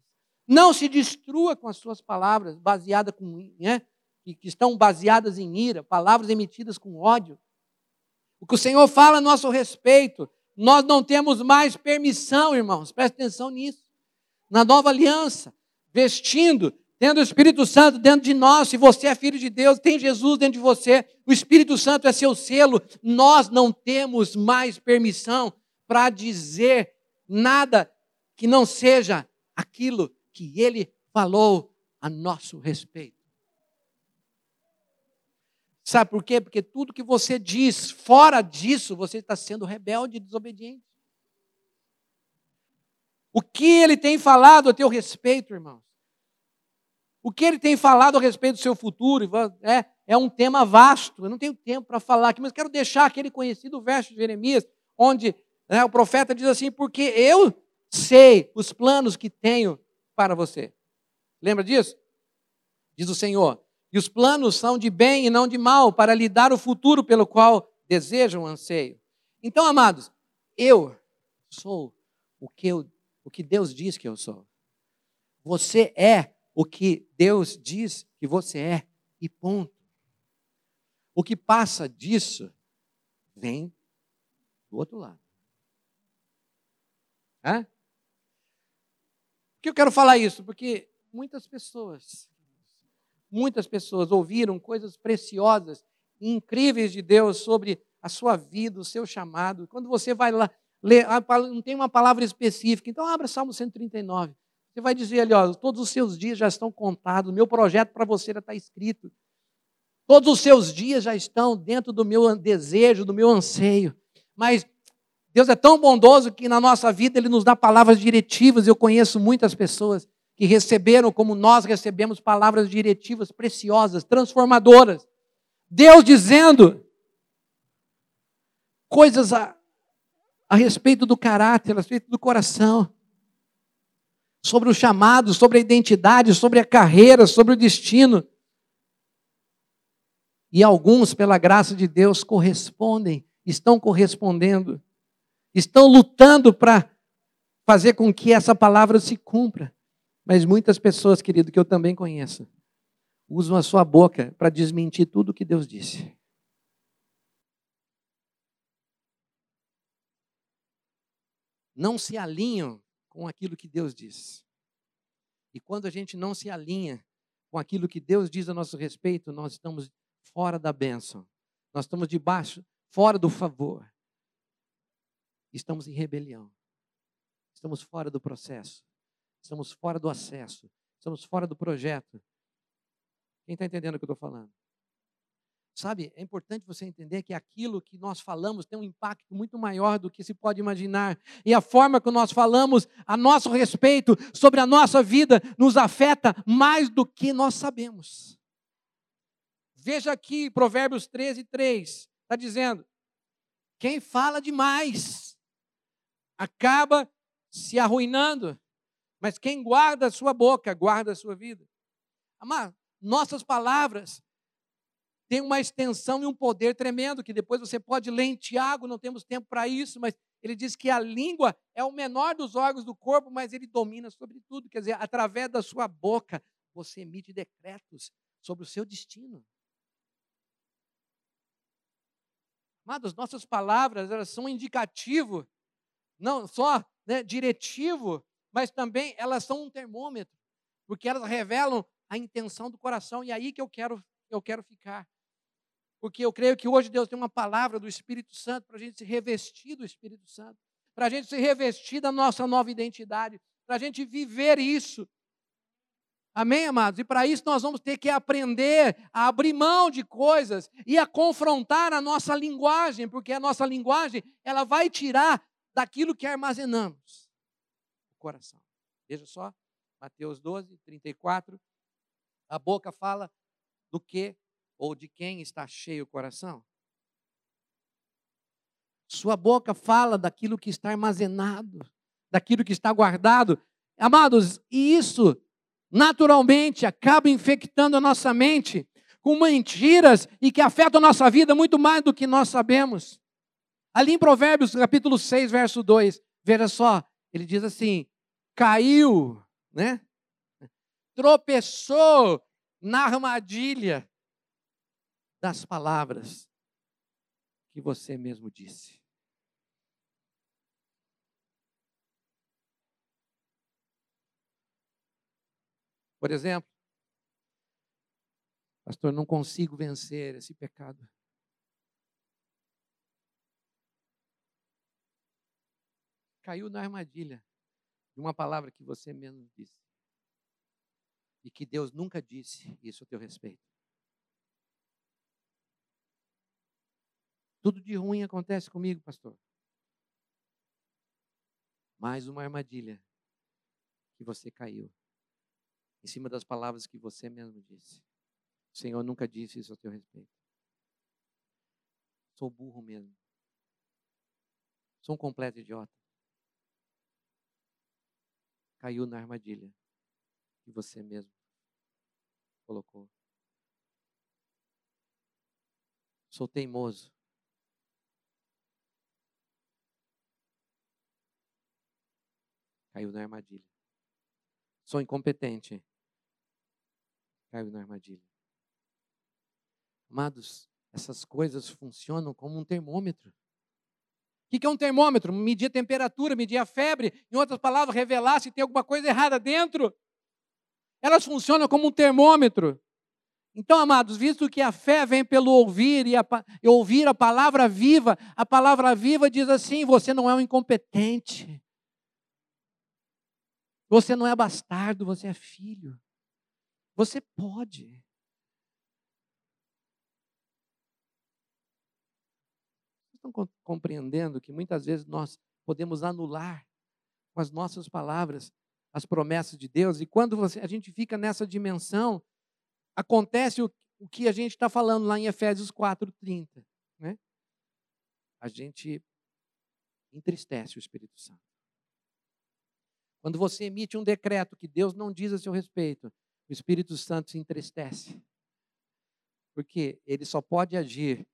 Não se destrua com as suas palavras baseadas com, né, que estão baseadas em ira, palavras emitidas com ódio. O que o Senhor fala a nosso respeito, nós não temos mais permissão, irmãos, preste atenção nisso. Na nova aliança, vestindo, tendo o Espírito Santo dentro de nós, se você é filho de Deus, tem Jesus dentro de você, o Espírito Santo é seu selo, nós não temos mais permissão para dizer nada que não seja aquilo que ele falou a nosso respeito. Sabe por quê? Porque tudo que você diz fora disso, você está sendo rebelde e desobediente. O que ele tem falado a teu respeito, irmãos? O que ele tem falado a respeito do seu futuro é, é um tema vasto. Eu não tenho tempo para falar aqui, mas quero deixar aquele conhecido verso de Jeremias, onde né, o profeta diz assim: Porque eu sei os planos que tenho para você. Lembra disso? Diz o Senhor: e os planos são de bem e não de mal, para lhe dar o futuro pelo qual desejam anseio. Então, amados, eu sou o que, eu, o que Deus diz que eu sou. Você é o que Deus diz que você é, e ponto. O que passa disso vem do outro lado. Hã? Por que eu quero falar isso? Porque muitas pessoas Muitas pessoas ouviram coisas preciosas incríveis de Deus sobre a sua vida, o seu chamado. Quando você vai lá ler, não tem uma palavra específica, então abra Salmo 139. Você vai dizer ali, ó, todos os seus dias já estão contados, meu projeto para você já está escrito. Todos os seus dias já estão dentro do meu desejo, do meu anseio. Mas Deus é tão bondoso que na nossa vida Ele nos dá palavras diretivas. Eu conheço muitas pessoas que receberam, como nós recebemos, palavras diretivas preciosas, transformadoras. Deus dizendo coisas a, a respeito do caráter, a respeito do coração, sobre o chamado, sobre a identidade, sobre a carreira, sobre o destino. E alguns, pela graça de Deus, correspondem, estão correspondendo, estão lutando para fazer com que essa palavra se cumpra. Mas muitas pessoas, querido, que eu também conheço, usam a sua boca para desmentir tudo o que Deus disse. Não se alinham com aquilo que Deus diz. E quando a gente não se alinha com aquilo que Deus diz a nosso respeito, nós estamos fora da bênção. Nós estamos debaixo, fora do favor. Estamos em rebelião. Estamos fora do processo. Estamos fora do acesso. Estamos fora do projeto. Quem está entendendo o que eu estou falando? Sabe, é importante você entender que aquilo que nós falamos tem um impacto muito maior do que se pode imaginar. E a forma que nós falamos a nosso respeito sobre a nossa vida nos afeta mais do que nós sabemos. Veja aqui, Provérbios 13, 3, está dizendo: quem fala demais acaba se arruinando. Mas quem guarda a sua boca, guarda a sua vida. Amado, nossas palavras têm uma extensão e um poder tremendo, que depois você pode ler em Tiago, não temos tempo para isso, mas ele diz que a língua é o menor dos órgãos do corpo, mas ele domina sobre tudo. Quer dizer, através da sua boca, você emite decretos sobre o seu destino. Amados, nossas palavras, elas são indicativo, não só né, diretivo, mas também elas são um termômetro, porque elas revelam a intenção do coração, e é aí que eu quero, eu quero ficar. Porque eu creio que hoje Deus tem uma palavra do Espírito Santo para a gente se revestir do Espírito Santo, para a gente se revestir da nossa nova identidade, para a gente viver isso. Amém, amados? E para isso nós vamos ter que aprender a abrir mão de coisas e a confrontar a nossa linguagem, porque a nossa linguagem, ela vai tirar daquilo que armazenamos. O coração. Veja só, Mateus 12, 34. A boca fala do que ou de quem está cheio o coração. Sua boca fala daquilo que está armazenado, daquilo que está guardado. Amados, e isso naturalmente acaba infectando a nossa mente com mentiras e que afetam a nossa vida muito mais do que nós sabemos. Ali em Provérbios, capítulo 6, verso 2, veja só, ele diz assim: caiu, né? Tropeçou na armadilha das palavras que você mesmo disse. Por exemplo, pastor, não consigo vencer esse pecado. Caiu na armadilha de uma palavra que você mesmo disse. E que Deus nunca disse isso a teu respeito. Tudo de ruim acontece comigo, pastor. Mais uma armadilha que você caiu em cima das palavras que você mesmo disse. O Senhor nunca disse isso a teu respeito. Sou burro mesmo. Sou um completo idiota. Caiu na armadilha que você mesmo colocou. Sou teimoso. Caiu na armadilha. Sou incompetente caiu na armadilha. Amados, essas coisas funcionam como um termômetro. O que é um termômetro? Medir a temperatura, medir a febre, em outras palavras, revelar se tem alguma coisa errada dentro. Elas funcionam como um termômetro. Então, amados, visto que a fé vem pelo ouvir e, a, e ouvir a palavra viva, a palavra viva diz assim: você não é um incompetente. Você não é bastardo, você é filho. Você pode. Vocês estão compreendendo que muitas vezes nós podemos anular com as nossas palavras as promessas de Deus, e quando você, a gente fica nessa dimensão, acontece o, o que a gente está falando lá em Efésios 4,30. Né? A gente entristece o Espírito Santo. Quando você emite um decreto que Deus não diz a seu respeito, o Espírito Santo se entristece. Porque ele só pode agir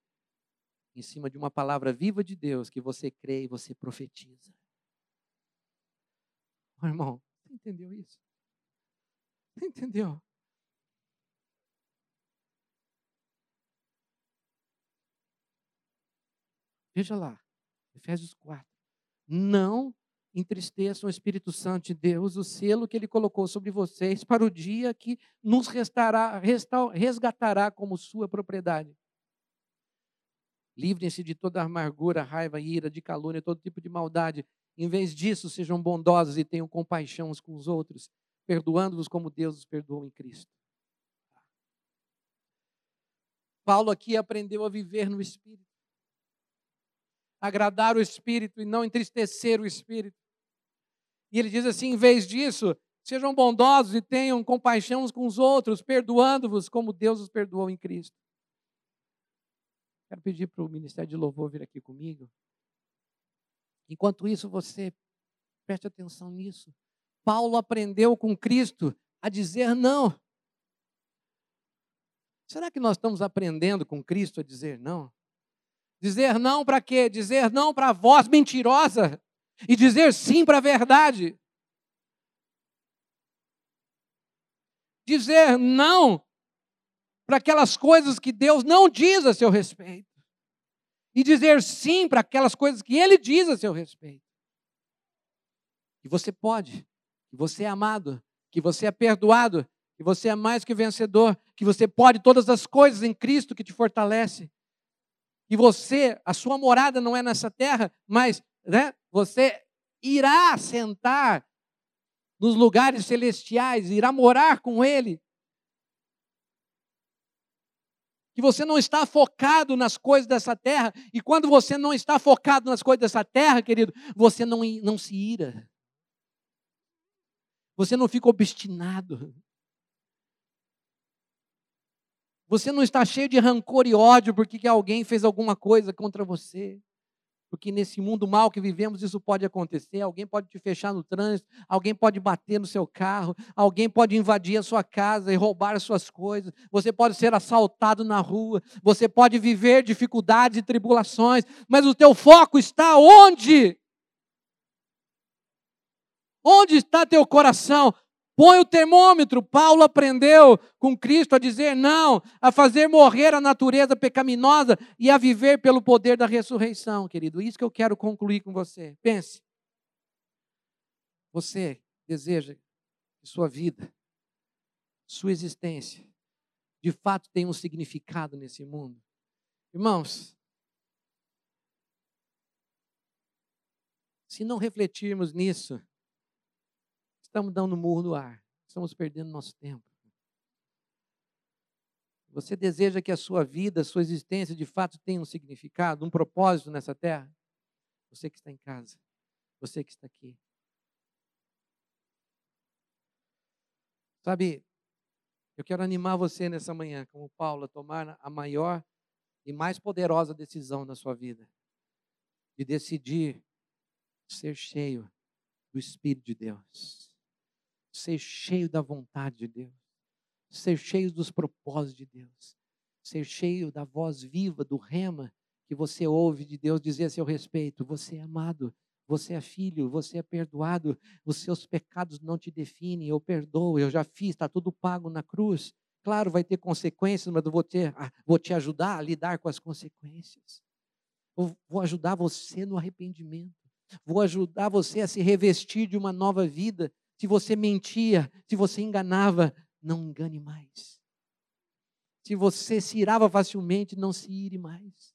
em cima de uma palavra viva de Deus que você crê e você profetiza. Oh, irmão, você entendeu isso? Você entendeu? Veja lá, Efésios 4. Não entristeçam o Espírito Santo de Deus, o selo que ele colocou sobre vocês para o dia que nos restará, resgatará como sua propriedade. Livrem-se de toda amargura, raiva, ira, de calúnia, todo tipo de maldade. Em vez disso, sejam bondosos e tenham compaixão uns com os outros, perdoando-vos como Deus os perdoou em Cristo. Paulo aqui aprendeu a viver no Espírito agradar o Espírito e não entristecer o Espírito. E ele diz assim: em vez disso, sejam bondosos e tenham compaixão uns com os outros, perdoando-vos como Deus os perdoou em Cristo. Quero pedir para o Ministério de Louvor vir aqui comigo. Enquanto isso, você Preste atenção nisso. Paulo aprendeu com Cristo a dizer não. Será que nós estamos aprendendo com Cristo a dizer não? Dizer não para quê? Dizer não para a voz mentirosa e dizer sim para a verdade. Dizer não para aquelas coisas que Deus não diz a seu respeito. E dizer sim para aquelas coisas que Ele diz a seu respeito. Que você pode, que você é amado, que você é perdoado, que você é mais que vencedor, que você pode todas as coisas em Cristo que te fortalece. E você, a sua morada não é nessa terra, mas né, você irá sentar nos lugares celestiais, irá morar com Ele. Que você não está focado nas coisas dessa terra, e quando você não está focado nas coisas dessa terra, querido, você não, não se ira. Você não fica obstinado. Você não está cheio de rancor e ódio porque alguém fez alguma coisa contra você. Porque nesse mundo mal que vivemos, isso pode acontecer. Alguém pode te fechar no trânsito, alguém pode bater no seu carro, alguém pode invadir a sua casa e roubar as suas coisas. Você pode ser assaltado na rua, você pode viver dificuldades e tribulações, mas o teu foco está onde? Onde está teu coração? Põe o termômetro. Paulo aprendeu com Cristo a dizer não, a fazer morrer a natureza pecaminosa e a viver pelo poder da ressurreição, querido. Isso que eu quero concluir com você. Pense. Você deseja que sua vida, sua existência, de fato tenha um significado nesse mundo? Irmãos, se não refletirmos nisso, Estamos dando murro no ar. Estamos perdendo nosso tempo. Você deseja que a sua vida, a sua existência, de fato tenha um significado, um propósito nessa terra? Você que está em casa, você que está aqui. Sabe, eu quero animar você nessa manhã, como Paulo, a tomar a maior e mais poderosa decisão na sua vida, de decidir ser cheio do Espírito de Deus ser cheio da vontade de Deus, ser cheio dos propósitos de Deus, ser cheio da voz viva, do rema que você ouve de Deus dizer a seu respeito: você é amado, você é filho, você é perdoado, os seus pecados não te definem, eu perdoo, eu já fiz, está tudo pago na cruz. Claro, vai ter consequências, mas eu vou, ah, vou te ajudar a lidar com as consequências. Eu vou ajudar você no arrependimento. Vou ajudar você a se revestir de uma nova vida se você mentia, se você enganava, não engane mais. Se você se irava facilmente, não se ire mais.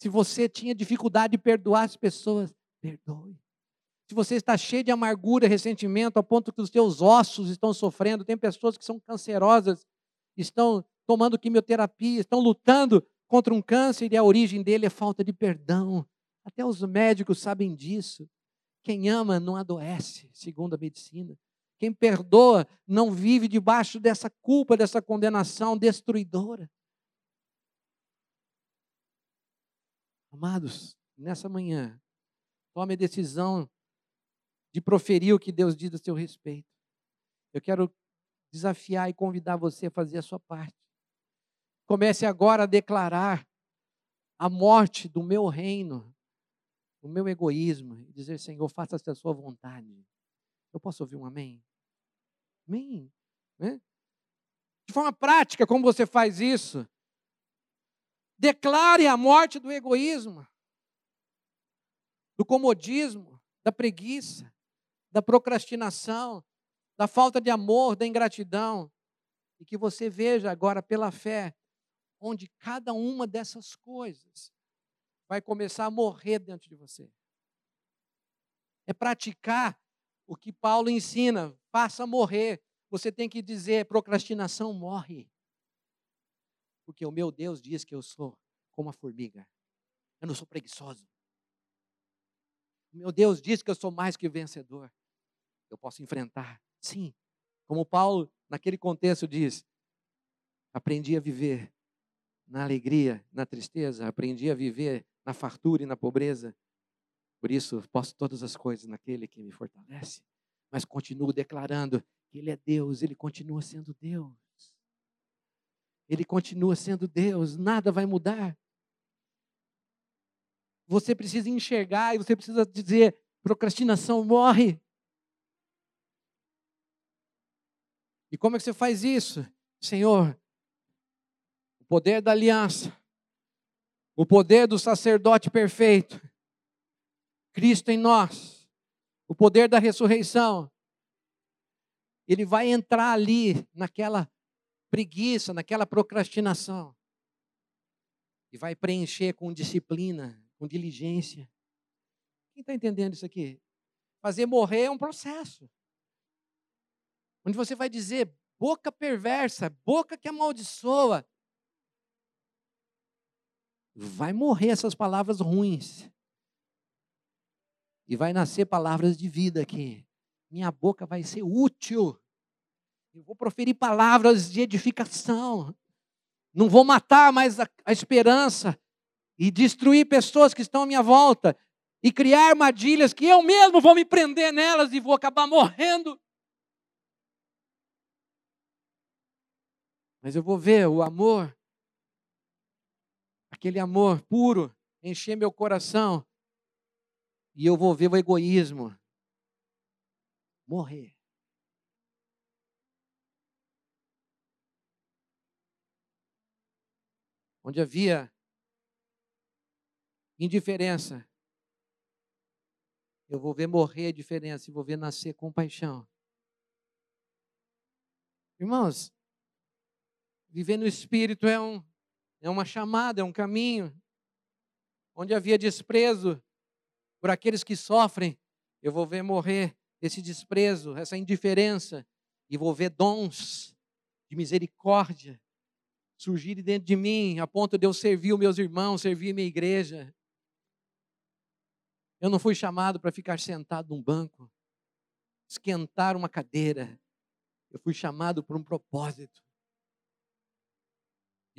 Se você tinha dificuldade de perdoar as pessoas, perdoe. Se você está cheio de amargura, ressentimento, a ponto que os seus ossos estão sofrendo, tem pessoas que são cancerosas, estão tomando quimioterapia, estão lutando contra um câncer e a origem dele é falta de perdão. Até os médicos sabem disso. Quem ama não adoece, segundo a medicina. Quem perdoa não vive debaixo dessa culpa, dessa condenação destruidora. Amados, nessa manhã, tome a decisão de proferir o que Deus diz a seu respeito. Eu quero desafiar e convidar você a fazer a sua parte. Comece agora a declarar a morte do meu reino o meu egoísmo e dizer, Senhor, faça-se a sua vontade. Eu posso ouvir um amém? Amém. Né? De forma prática, como você faz isso? Declare a morte do egoísmo, do comodismo, da preguiça, da procrastinação, da falta de amor, da ingratidão. E que você veja agora pela fé onde cada uma dessas coisas vai começar a morrer dentro de você. É praticar o que Paulo ensina, faça morrer. Você tem que dizer: procrastinação morre. Porque o meu Deus diz que eu sou como a formiga. Eu não sou preguiçoso. O meu Deus diz que eu sou mais que vencedor. Eu posso enfrentar. Sim. Como Paulo, naquele contexto, diz: aprendi a viver na alegria, na tristeza, aprendi a viver na fartura e na pobreza. Por isso, posso todas as coisas naquele que me fortalece, mas continuo declarando que Ele é Deus, Ele continua sendo Deus. Ele continua sendo Deus, nada vai mudar. Você precisa enxergar e você precisa dizer: procrastinação morre. E como é que você faz isso? Senhor, o poder da aliança, o poder do sacerdote perfeito, Cristo em nós, o poder da ressurreição, ele vai entrar ali naquela preguiça, naquela procrastinação, e vai preencher com disciplina, com diligência. Quem está entendendo isso aqui? Fazer morrer é um processo. Onde você vai dizer, boca perversa, boca que amaldiçoa. Vai morrer essas palavras ruins. E vai nascer palavras de vida aqui. Minha boca vai ser útil. Eu vou proferir palavras de edificação. Não vou matar mais a, a esperança e destruir pessoas que estão à minha volta e criar armadilhas que eu mesmo vou me prender nelas e vou acabar morrendo. Mas eu vou ver o amor, aquele amor puro, encher meu coração, e eu vou ver o egoísmo morrer. Onde havia indiferença. Eu vou ver morrer a diferença e vou ver nascer compaixão. Irmãos, viver no Espírito é, um, é uma chamada, é um caminho. Onde havia desprezo por aqueles que sofrem, eu vou ver morrer esse desprezo, essa indiferença, e vou ver dons de misericórdia surgirem dentro de mim, a ponto de eu servir os meus irmãos, servir a minha igreja. Eu não fui chamado para ficar sentado num banco, esquentar uma cadeira. Eu fui chamado por um propósito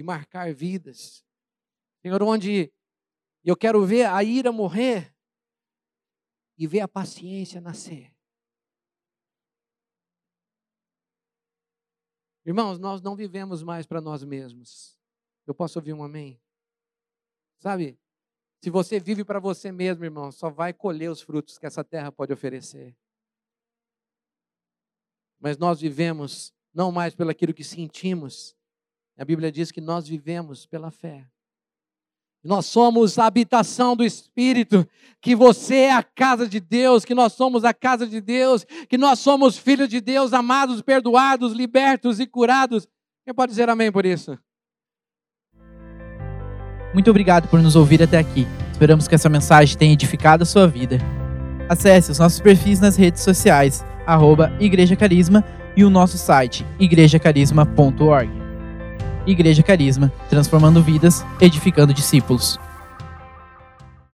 de marcar vidas. Senhor, onde eu quero ver a ira morrer e ver a paciência nascer. Irmãos, nós não vivemos mais para nós mesmos. Eu posso ouvir um amém? Sabe, se você vive para você mesmo, irmão, só vai colher os frutos que essa terra pode oferecer. Mas nós vivemos não mais pelo aquilo que sentimos. A Bíblia diz que nós vivemos pela fé. Nós somos a habitação do Espírito, que você é a casa de Deus, que nós somos a casa de Deus, que nós somos filhos de Deus, amados, perdoados, libertos e curados. Quem pode dizer amém por isso?
Muito obrigado por nos ouvir até aqui. Esperamos que essa mensagem tenha edificado a sua vida. Acesse os nossos perfis nas redes sociais, arroba Igreja Carisma e o nosso site, igrejacarisma.org. Igreja Carisma, transformando vidas, edificando discípulos.